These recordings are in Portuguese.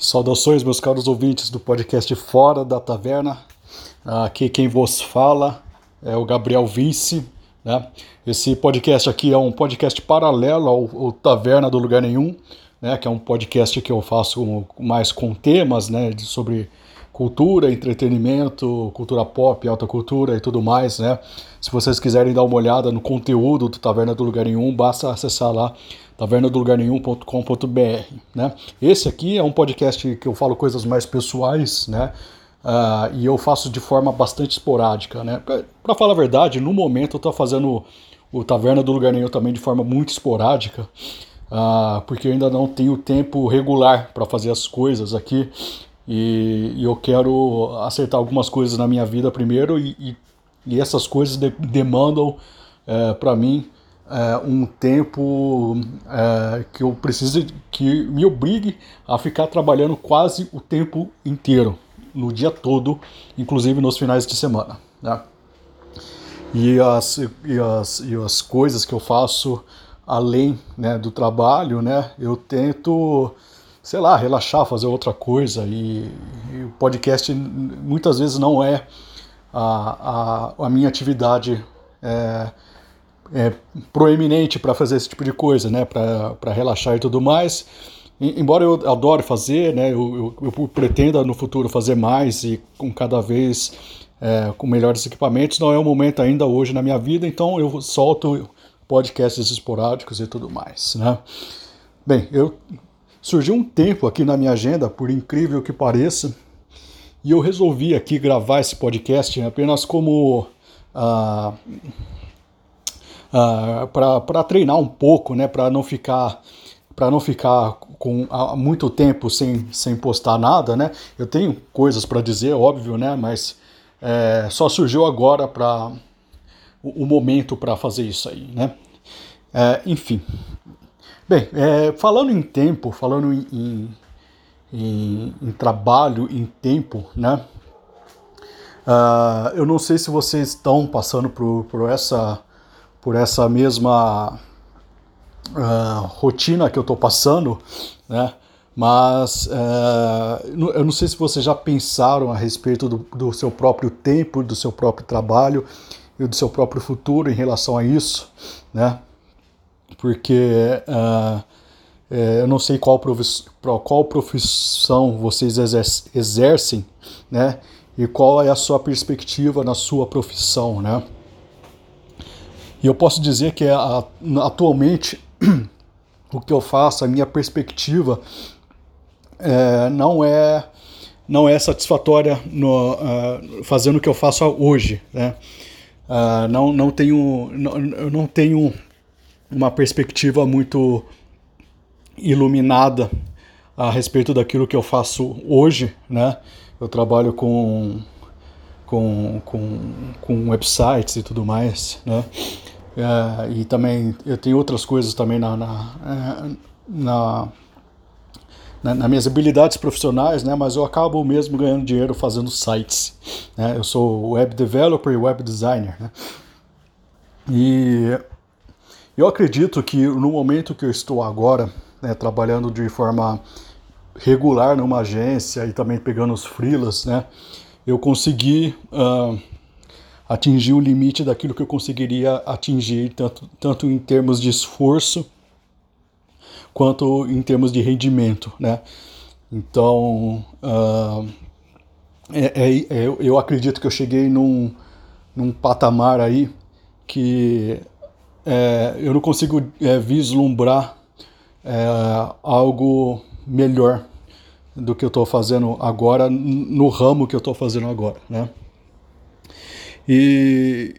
Saudações, meus caros ouvintes do podcast Fora da Taverna. Aqui quem vos fala é o Gabriel Vince. Né? Esse podcast aqui é um podcast paralelo ao, ao Taverna do Lugar Nenhum, né? que é um podcast que eu faço mais com temas né? sobre cultura, entretenimento, cultura pop, alta cultura e tudo mais. Né? Se vocês quiserem dar uma olhada no conteúdo do Taverna do Lugar Nenhum, basta acessar lá tavernadolugarnenhum.com.br, né? Esse aqui é um podcast que eu falo coisas mais pessoais, né? Uh, e eu faço de forma bastante esporádica, né? Para falar a verdade, no momento eu estou fazendo o Taverna do Lugar Nenhum também de forma muito esporádica, uh, porque eu ainda não tenho tempo regular para fazer as coisas aqui e, e, eu quero acertar algumas coisas na minha vida primeiro e, e, e essas coisas de, demandam uh, eh, para mim é, um tempo é, que eu preciso que me obrigue a ficar trabalhando quase o tempo inteiro, no dia todo, inclusive nos finais de semana. Né? E, as, e, as, e as coisas que eu faço além né, do trabalho, né, eu tento, sei lá, relaxar, fazer outra coisa. E, e o podcast muitas vezes não é a, a, a minha atividade. É, é, proeminente para fazer esse tipo de coisa, né? Para relaxar e tudo mais. Embora eu adore fazer, né? Eu, eu, eu, pretenda no futuro fazer mais e com cada vez é, com melhores equipamentos, não é o momento ainda hoje na minha vida, então eu solto podcasts esporádicos e tudo mais, né? Bem, eu surgiu um tempo aqui na minha agenda, por incrível que pareça, e eu resolvi aqui gravar esse podcast apenas como ah, uh, ah, para treinar um pouco, né, para não ficar para não ficar com muito tempo sem, sem postar nada, né? Eu tenho coisas para dizer, óbvio, né? Mas é, só surgiu agora para o, o, momento para fazer isso aí, né? É, enfim, bem, é, falando em tempo, falando em, em, em, em trabalho, em tempo, né? Uh, eu não sei se vocês estão passando por, por essa por essa mesma uh, rotina que eu estou passando, né? Mas uh, eu não sei se vocês já pensaram a respeito do, do, seu próprio tempo, do seu próprio trabalho e do seu próprio futuro em relação a isso, né? Porque uh, eu não sei qual, qual profissão vocês exercem, né? E qual é a sua perspectiva na sua profissão, né? E eu posso dizer que atualmente o que eu faço, a minha perspectiva é, não é não é satisfatória no, uh, fazendo o que eu faço hoje, né? Uh, não, não tenho não, eu não tenho uma perspectiva muito iluminada a respeito daquilo que eu faço hoje, né? Eu trabalho com com, com, com websites e tudo mais, né? É, e também eu tenho outras coisas também na, na, é, na, na, nas minhas habilidades profissionais, né? Mas eu acabo mesmo ganhando dinheiro fazendo sites. Né? Eu sou web developer e web designer, né? E eu acredito que no momento que eu estou agora, né, trabalhando de forma regular numa agência e também pegando os freelas, né? eu consegui uh, atingir o limite daquilo que eu conseguiria atingir, tanto, tanto em termos de esforço quanto em termos de rendimento, né? Então, uh, é, é, é, eu acredito que eu cheguei num, num patamar aí que é, eu não consigo é, vislumbrar é, algo melhor do que eu estou fazendo agora, no ramo que eu estou fazendo agora, né? E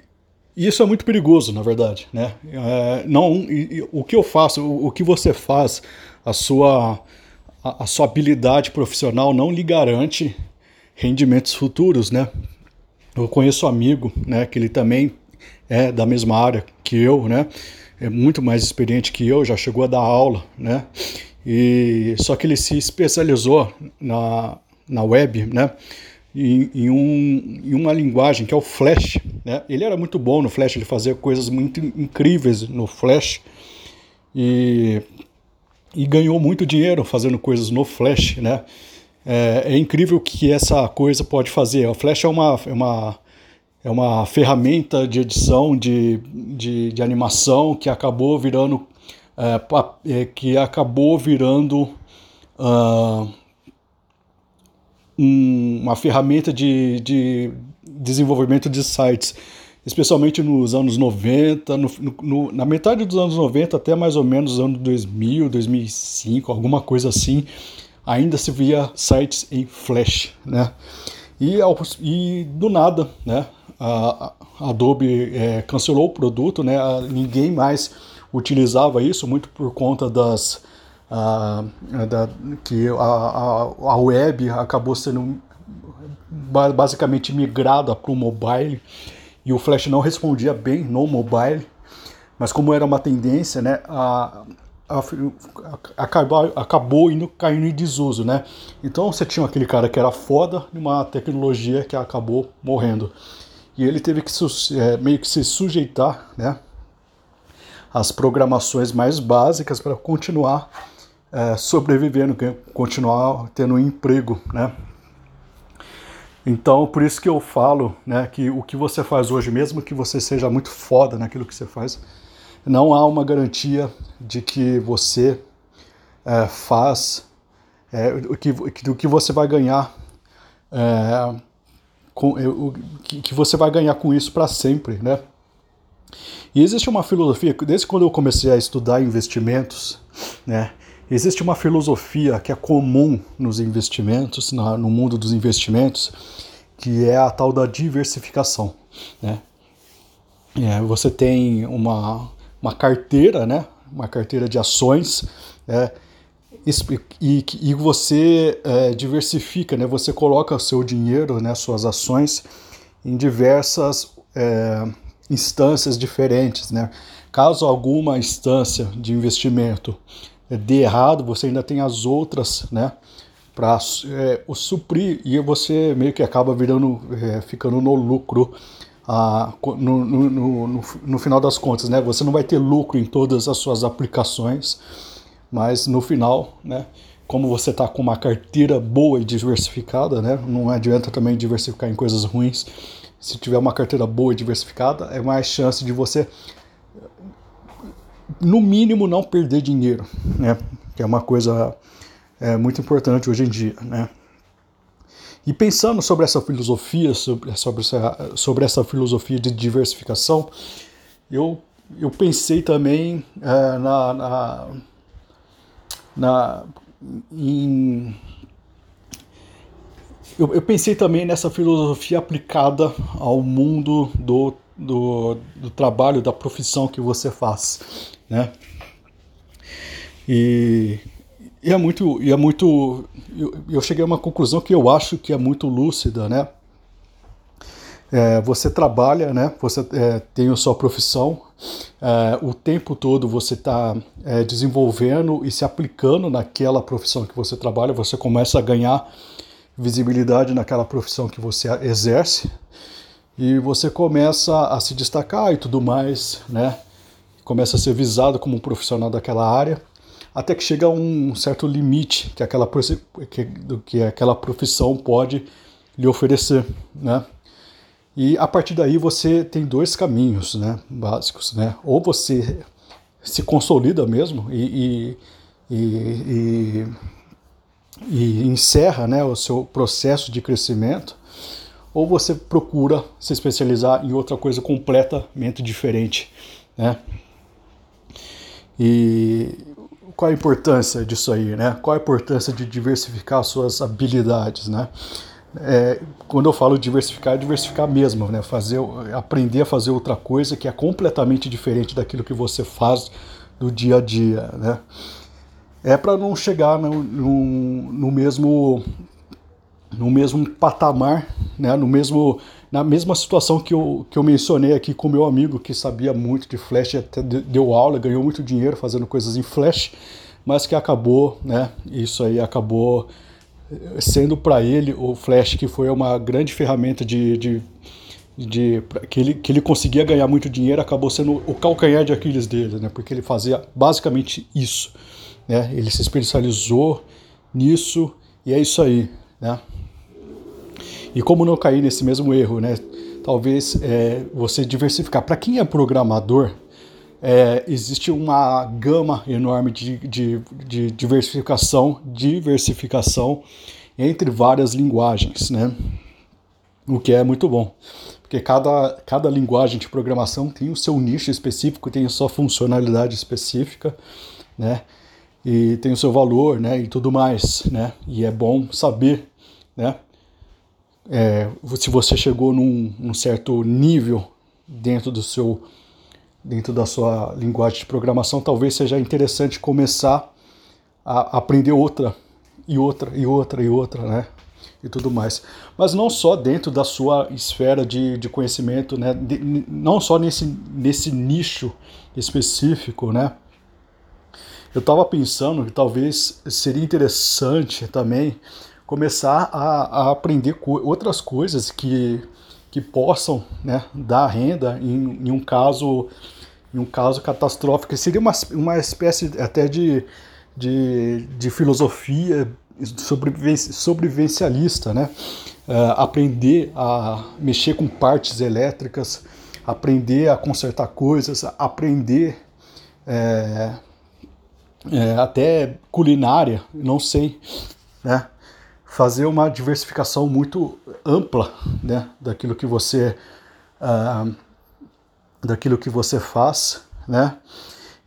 isso é muito perigoso, na verdade, né? É, não, o que eu faço, o que você faz, a sua, a, a sua habilidade profissional não lhe garante rendimentos futuros, né? Eu conheço um amigo, né, que ele também é da mesma área que eu, né? É muito mais experiente que eu, já chegou a dar aula, né? E só que ele se especializou na, na web, né? Em, em, um, em uma linguagem que é o Flash. Né? Ele era muito bom no Flash, ele fazia coisas muito incríveis no Flash. E e ganhou muito dinheiro fazendo coisas no Flash, né? É, é incrível o que essa coisa pode fazer. O Flash é uma, é uma, é uma ferramenta de edição de, de, de animação que acabou virando é, é que acabou virando uh, um, uma ferramenta de, de desenvolvimento de sites, especialmente nos anos 90, no, no, na metade dos anos 90 até mais ou menos os anos 2000, 2005, alguma coisa assim, ainda se via sites em Flash, né? E, e do nada, né? A, Adobe é, cancelou o produto, né? Ninguém mais utilizava isso, muito por conta das a, da, que a, a, a web acabou sendo basicamente migrada para o mobile e o Flash não respondia bem no mobile, mas como era uma tendência, né, a, a, a, acabou, acabou indo caindo em desuso, né? Então você tinha aquele cara que era foda numa tecnologia que acabou morrendo. E ele teve que é, meio que se sujeitar, né, às programações mais básicas para continuar é, sobrevivendo, continuar tendo um emprego, né? Então, por isso que eu falo, né, que o que você faz hoje, mesmo que você seja muito foda naquilo que você faz, não há uma garantia de que você é, faz, é, que, do que você vai ganhar, é, com, o, que, que você vai ganhar com isso para sempre, né? E existe uma filosofia, desde quando eu comecei a estudar investimentos, né, Existe uma filosofia que é comum nos investimentos, no mundo dos investimentos, que é a tal da diversificação. Né? É, você tem uma, uma carteira, né? uma carteira de ações, é, e, e, você é, diversifica, né? você coloca o seu dinheiro, né? suas ações, em diversas é, instâncias diferentes. Né? Caso alguma instância de investimento dê errado, você ainda tem as outras, né? Para é, o suprir e você meio que acaba virando, é, ficando no lucro ah, no, no, no, no, final das contas, né? Você não vai ter lucro em todas as suas aplicações, mas no final, né? Como você está com uma carteira boa e diversificada, né? Não adianta também diversificar em coisas ruins. Se tiver uma carteira boa e diversificada, é mais chance de você no mínimo, não perder dinheiro, né? Que é uma coisa é, muito importante hoje em dia, né? E pensando sobre essa filosofia, sobre, sobre, essa, sobre essa filosofia de diversificação, eu, eu pensei também é, na, na, na em, eu, eu, pensei também nessa filosofia aplicada ao mundo do, do, do trabalho, da profissão que você faz né? E, e é muito, e é muito, eu, eu, cheguei a uma conclusão que eu acho que é muito lúcida, né? É, você trabalha, né? Você é, tem a sua profissão, é, o tempo todo você está é, desenvolvendo e se aplicando naquela profissão que você trabalha, você começa a ganhar visibilidade naquela profissão que você exerce e você começa a se destacar e tudo mais, né? Começa a ser visado como um profissional daquela área, até que chega a um certo limite que aquela, que, que aquela profissão pode lhe oferecer, né? E a partir daí você tem dois caminhos, né, básicos, né? Ou você se consolida mesmo e, e, e, e encerra, né, o seu processo de crescimento, ou você procura se especializar em outra coisa completamente diferente, né? E qual a importância disso aí, né? Qual a importância de diversificar suas habilidades, né? É, quando eu falo diversificar, é diversificar mesmo, né? Fazer, aprender a fazer outra coisa que é completamente diferente daquilo que você faz do dia a dia, né? É para não chegar no, no, no mesmo no mesmo patamar, né, no mesmo, na mesma situação que eu, que eu mencionei aqui com meu amigo que sabia muito de Flash, até deu aula, ganhou muito dinheiro fazendo coisas em Flash, mas que acabou, né, isso aí acabou eh, sendo para ele o Flash que foi uma grande ferramenta de, de, de que, ele, que ele conseguia ganhar muito dinheiro, acabou sendo o calcanhar de Aquiles dele, né, porque ele fazia basicamente isso, né? Ele se especializou nisso e é isso aí, né? E como não cair nesse mesmo erro, né? Talvez é, você diversificar. Para quem é programador, é, existe uma gama enorme de, de, de, diversificação, diversificação entre várias linguagens, né? O que é muito bom, porque cada, cada linguagem de programação tem o seu nicho específico, tem a sua funcionalidade específica, né? E tem o seu valor, né? E tudo mais, né? E é bom saber, né? É, se você chegou num, num certo nível dentro do seu dentro da sua linguagem de programação, talvez seja interessante começar a aprender outra e outra e outra e outra, né? E tudo mais. Mas não só dentro da sua esfera de, de conhecimento, né? De, não só nesse, nesse nicho específico, né? Eu estava pensando que talvez seria interessante também começar a, a aprender co outras coisas que, que possam né, dar renda em, em um caso em um caso catastrófico. Seria uma, uma espécie até de, de, de filosofia sobrevivencialista, né? Uh, aprender a mexer com partes elétricas, aprender a consertar coisas, aprender é, é, até culinária, não sei, né? Fazer uma diversificação muito ampla, né? Daquilo que você uh, daquilo que você faz, né?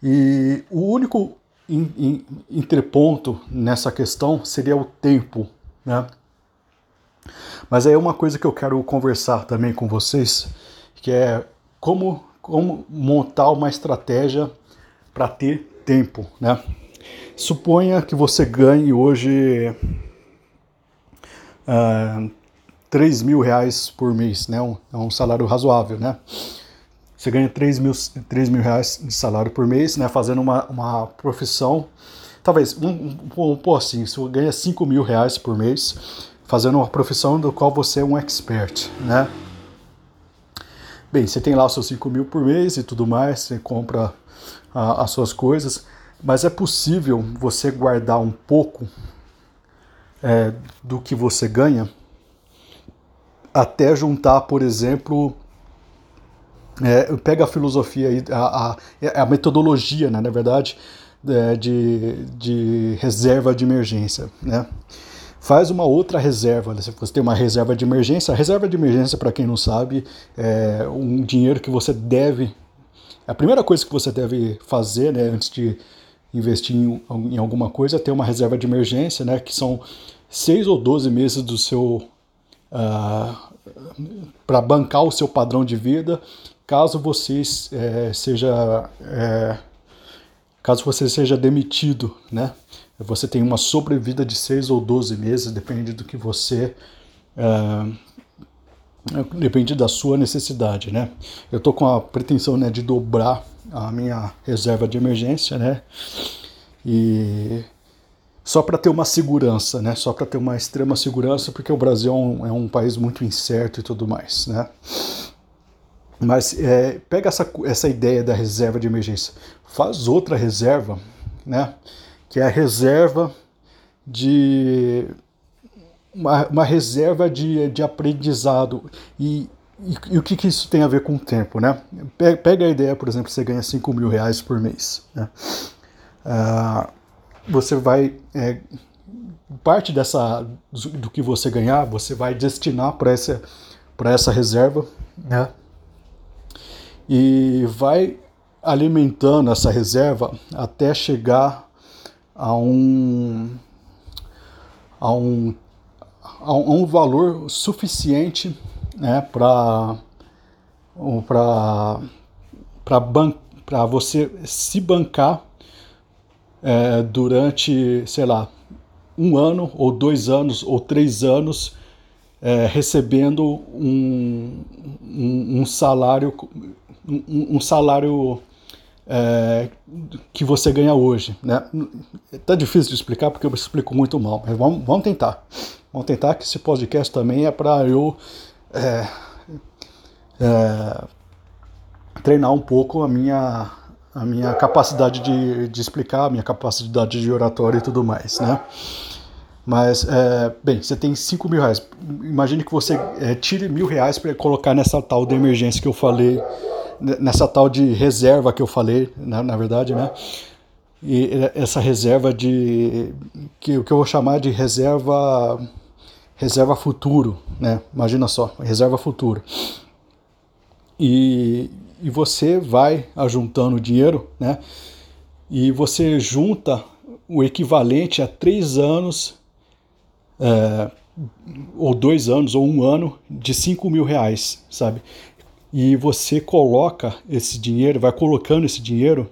E o único in, in, entreponto nessa questão seria o tempo, né? Mas aí é uma coisa que eu quero conversar também com vocês, que é como, como montar uma estratégia para ter tempo, né? Suponha que você ganhe hoje uh, ah, 3 mil reais por mês, né? Um, é um salário razoável, né? Você ganha 3 mil, 3 mil reais de salário por mês, né? Fazendo uma, uma profissão. Talvez, um, um, um assim, você ganha 5 mil reais por mês, fazendo uma profissão do qual você é um expert, né? Bem, você tem lá os seus 5 mil por mês e tudo mais, você compra a, as suas coisas, mas é possível você guardar um pouco é, do que você ganha até juntar, por exemplo, é, pega a filosofia a, a, é a metodologia, né, na verdade, é, de, de reserva de emergência, né? Faz uma outra reserva. Né? Se você tem uma reserva de emergência, a reserva de emergência, para quem não sabe, é um dinheiro que você deve. A primeira coisa que você deve fazer, né, antes de investir em, em alguma coisa, ter uma reserva de emergência, né, que são seis ou doze meses do seu uh, ah, para bancar o seu padrão de vida caso você é, seja é, caso você seja demitido, né? Você tem uma sobrevida de 6 ou 12 meses, depende do que você é, depende da sua necessidade, né? Eu tô com a pretensão né, de dobrar a minha reserva de emergência, né? E só para ter uma segurança, né? Só para ter uma extrema segurança, porque o Brasil é um, é um país muito incerto e tudo mais, né? Mas é, pega essa, essa ideia da reserva de emergência, faz outra reserva, né? Que é a reserva de. Uma, uma reserva de, de aprendizado. E, e, e, o que, que isso tem a ver com o tempo, né? Pega a ideia, por exemplo, você ganha 5 mil reais por mês. Né? Ah, você vai. É, parte dessa do que você ganhar, você vai destinar para essa, essa reserva, né? e vai alimentando essa reserva até chegar a um, a um, a um valor suficiente né, para para você se bancar é, durante, sei lá, um ano, ou dois anos, ou três anos, é, recebendo um, um, um salário um, um salário é, que você ganha hoje. Né? Tá difícil de explicar porque eu explico muito mal, mas vamos, vamos tentar. Vamos tentar que esse podcast também é para eu é, é, treinar um pouco a minha, a minha capacidade de, de explicar, a minha capacidade de oratória e tudo mais, né? Mas, é, bem, você tem 5 mil reais. Imagine que você é, tire mil reais para colocar nessa tal de emergência que eu falei, nessa tal de reserva que eu falei, na, na verdade, né? E essa reserva de. que, que eu vou chamar de reserva. Reserva futuro, né? Imagina só, reserva futuro. E, e você vai ajuntando dinheiro, né? E você junta o equivalente a três anos é, ou dois anos, ou um ano, de 5 mil reais, sabe? E você coloca esse dinheiro, vai colocando esse dinheiro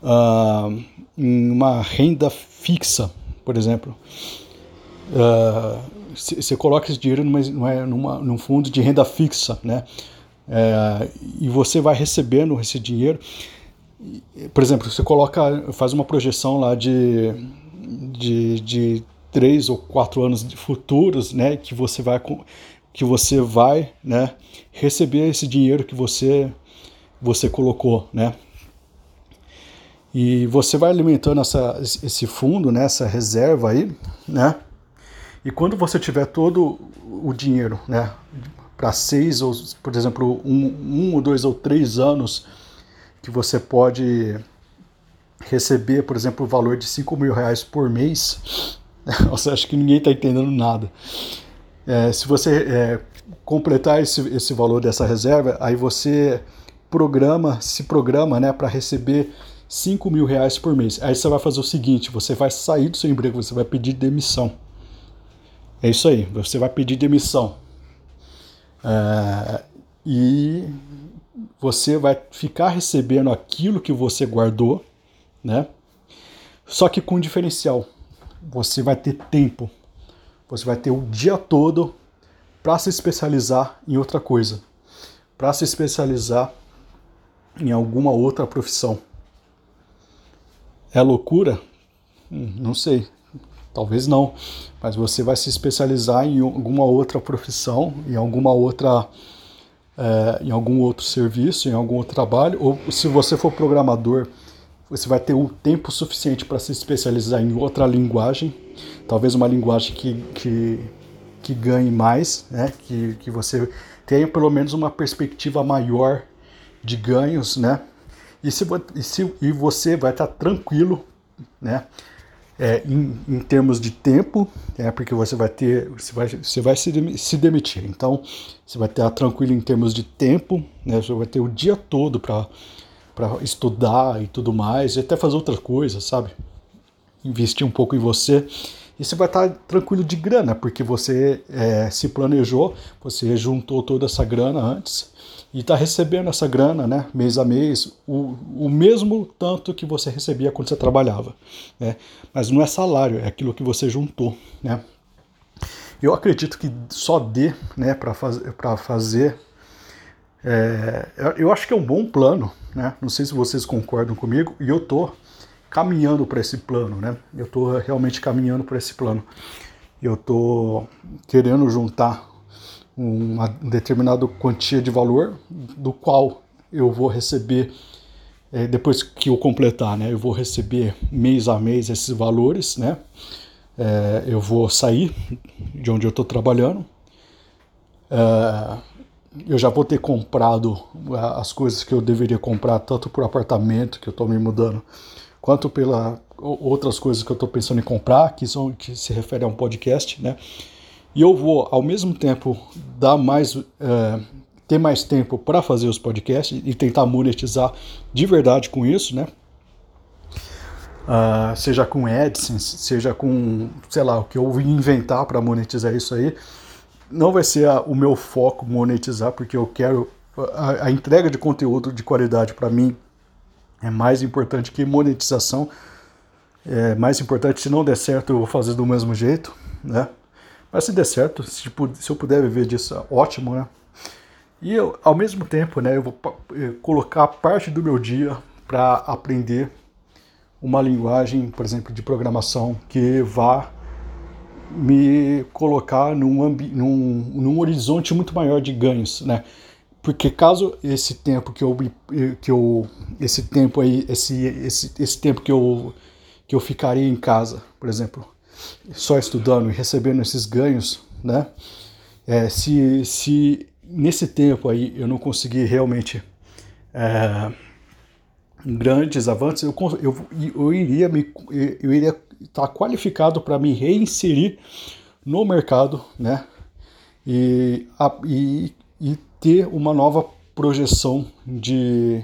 uh, em uma renda fixa, por exemplo. Uh, você coloca esse dinheiro numa, numa, num fundo de renda fixa, né? É, e você vai recebendo esse dinheiro. Por exemplo, você coloca, faz uma projeção lá de, de, de três ou quatro anos futuros, né, que você vai que você vai, né, receber esse dinheiro que você você colocou, né? E você vai alimentando essa, esse fundo, né, essa reserva aí, né? E quando você tiver todo o dinheiro, né, para seis ou, por exemplo, um, um ou dois ou três anos que você pode receber, por exemplo, o valor de 5 mil reais por mês, Você acha que ninguém está entendendo nada. É, se você é, completar esse, esse valor dessa reserva, aí você programa, se programa né, para receber 5 mil reais por mês. Aí você vai fazer o seguinte: você vai sair do seu emprego, você vai pedir demissão. É isso aí, você vai pedir demissão. É, e você vai ficar recebendo aquilo que você guardou, né? Só que com diferencial você vai ter tempo, você vai ter o dia todo para se especializar em outra coisa, para se especializar em alguma outra profissão. É loucura? Hum, não sei, talvez não, mas você vai se especializar em alguma outra profissão, em alguma outra, é, em algum outro serviço, em algum outro trabalho, ou se você for programador, você vai ter o tempo suficiente para se especializar em outra linguagem, talvez uma linguagem que, que, que ganhe mais, né? que, que você tenha pelo menos uma perspectiva maior de ganhos, né? E, se, e, se, e você vai estar tranquilo, né? É, em, em, termos de tempo, é, porque você vai ter, você vai, você vai se, se demitir. Então, você vai estar tranquilo em termos de tempo, né? Você vai ter o dia todo para para estudar e tudo mais, e até fazer outras coisas, sabe? Investir um pouco em você. E você vai estar tranquilo de grana, porque você é, se planejou, você juntou toda essa grana antes e está recebendo essa grana, né, mês a mês, o, o mesmo tanto que você recebia quando você trabalhava, né? Mas não é salário, é aquilo que você juntou, né? Eu acredito que só dê, né, para fazer, para fazer é, eu acho que é um bom plano, né? Não sei se vocês concordam comigo, e eu estou caminhando para esse plano, né? Eu estou realmente caminhando para esse plano. Eu estou querendo juntar uma determinada quantia de valor, do qual eu vou receber é, depois que eu completar, né? Eu vou receber mês a mês esses valores, né? É, eu vou sair de onde eu estou trabalhando. É, eu já vou ter comprado as coisas que eu deveria comprar, tanto por apartamento que eu estou me mudando, quanto pela outras coisas que eu estou pensando em comprar, que são que se refere a um podcast, né? E eu vou ao mesmo tempo dar mais é, ter mais tempo para fazer os podcasts e tentar monetizar de verdade com isso, né? Uh, seja com AdSense, seja com, sei lá, o que eu inventar para monetizar isso aí não vai ser a, o meu foco monetizar, porque eu quero. A, a entrega de conteúdo de qualidade para mim é mais importante que monetização. É mais importante, se não der certo, eu vou fazer do mesmo jeito, né? Mas se der certo, se, se eu puder viver disso, ótimo, né? E eu, ao mesmo tempo, né, eu vou eh, colocar parte do meu dia para aprender uma linguagem, por exemplo, de programação que vá me colocar num, num, num horizonte muito maior de ganhos, né? Porque caso esse tempo que eu que eu esse tempo aí esse esse, esse tempo que eu que eu ficaria em casa, por exemplo, só estudando e recebendo esses ganhos, né? É, se, se nesse tempo aí eu não conseguir realmente é, grandes avanços, eu, eu, eu iria me eu iria estar qualificado para me reinserir no mercado, né? E, a, e, e ter uma nova projeção de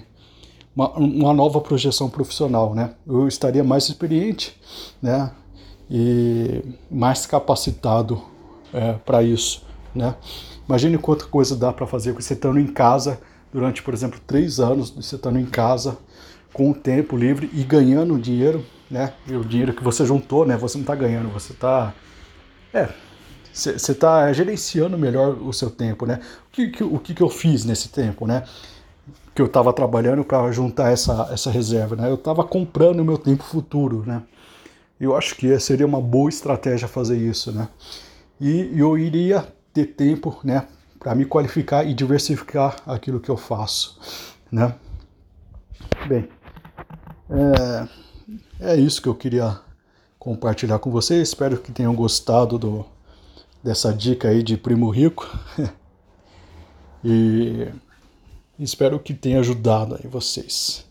uma, uma, nova projeção profissional, né? Eu estaria mais experiente, né? E mais capacitado é, para isso, né? Imagine quanta coisa dá para fazer você estando em casa durante, por exemplo, três anos, você estando em casa com o tempo livre e ganhando dinheiro, né? E o dinheiro que você juntou, né? Você não está ganhando, você está é, você está gerenciando melhor o seu tempo, né? O que, que o que, que eu fiz nesse tempo, né? Que eu estava trabalhando para juntar essa, essa reserva, né? Eu estava comprando o meu tempo futuro, né? Eu acho que seria uma boa estratégia fazer isso, né? E eu iria ter tempo, né? Para me qualificar e diversificar aquilo que eu faço, né? Bem, é, é isso que eu queria compartilhar com vocês. Espero que tenham gostado do, dessa dica aí de primo rico. e espero que tenha ajudado aí vocês.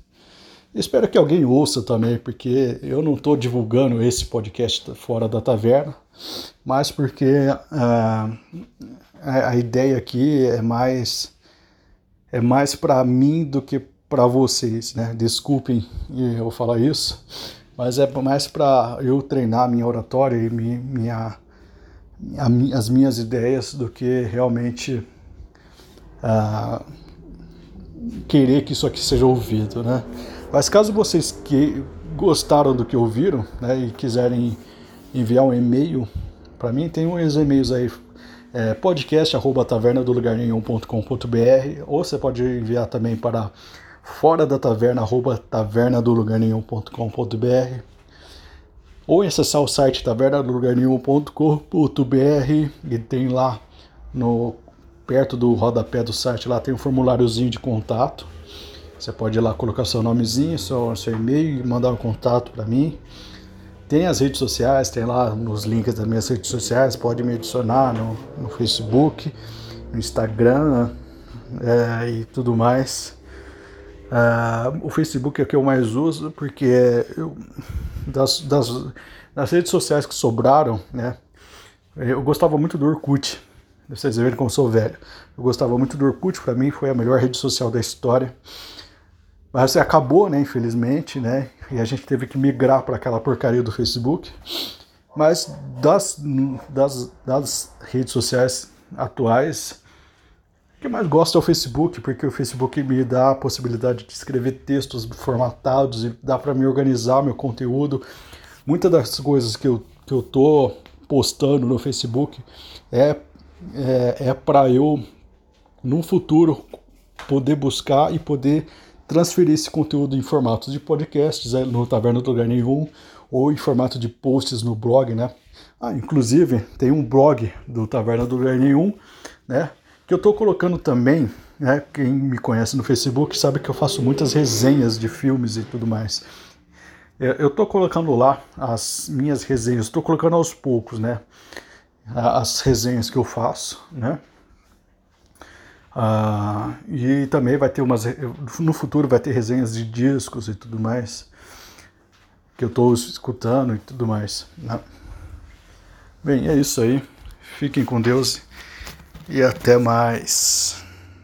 Espero que alguém ouça também, porque eu não estou divulgando esse podcast fora da taverna, mas porque uh, a, a ideia aqui é mais é mais para mim do que para vocês, né? Desculpem eu falar isso, mas é mais para eu treinar minha oratória e minha, minha as minhas ideias do que realmente uh, querer que isso aqui seja ouvido, né? Mas caso vocês que gostaram do que ouviram né, e quiserem enviar um e-mail para mim, tem uns e-mails aí é, podcast arroba taverna ou você pode enviar também para fora da taverna arroba taverna do lugar ou acessar o site tavernadolugarnenhum.com.br e tem lá no perto do rodapé do site lá tem um formuláriozinho de contato. Você pode ir lá colocar seu nomezinho, seu, seu e-mail e mandar um contato para mim. Tem as redes sociais, tem lá nos links das minhas redes sociais, pode me adicionar no, no Facebook, no Instagram é, e tudo mais. Uh, o Facebook é o que eu mais uso porque eu, das, das, das redes sociais que sobraram, né? Eu gostava muito do Orkut. Vocês verem como sou velho. Eu gostava muito do Orkut, para mim foi a melhor rede social da história. Mas você acabou, né, infelizmente, né? E a gente teve que migrar para aquela porcaria do Facebook. Mas das, das, das redes sociais atuais, o que mais gosto é o Facebook, porque o Facebook me dá a possibilidade de escrever textos formatados e dá para me organizar meu conteúdo. Muitas das coisas que eu, que eu tô postando no Facebook é, é, é para eu, no futuro, poder buscar e poder transferir esse conteúdo em formatos de podcasts é, no Taverna do Lugar Nenhum ou em formato de posts no blog, né? Ah, inclusive tem um blog do Taverna do Lugar Nenhum, né? Que eu estou colocando também, né? Quem me conhece no Facebook sabe que eu faço muitas resenhas de filmes e tudo mais. Eu estou colocando lá as minhas resenhas, estou colocando aos poucos, né? As resenhas que eu faço, né? Ah, e também vai ter umas. No futuro vai ter resenhas de discos e tudo mais. Que eu estou escutando e tudo mais. Né? Bem, é isso aí. Fiquem com Deus e até mais.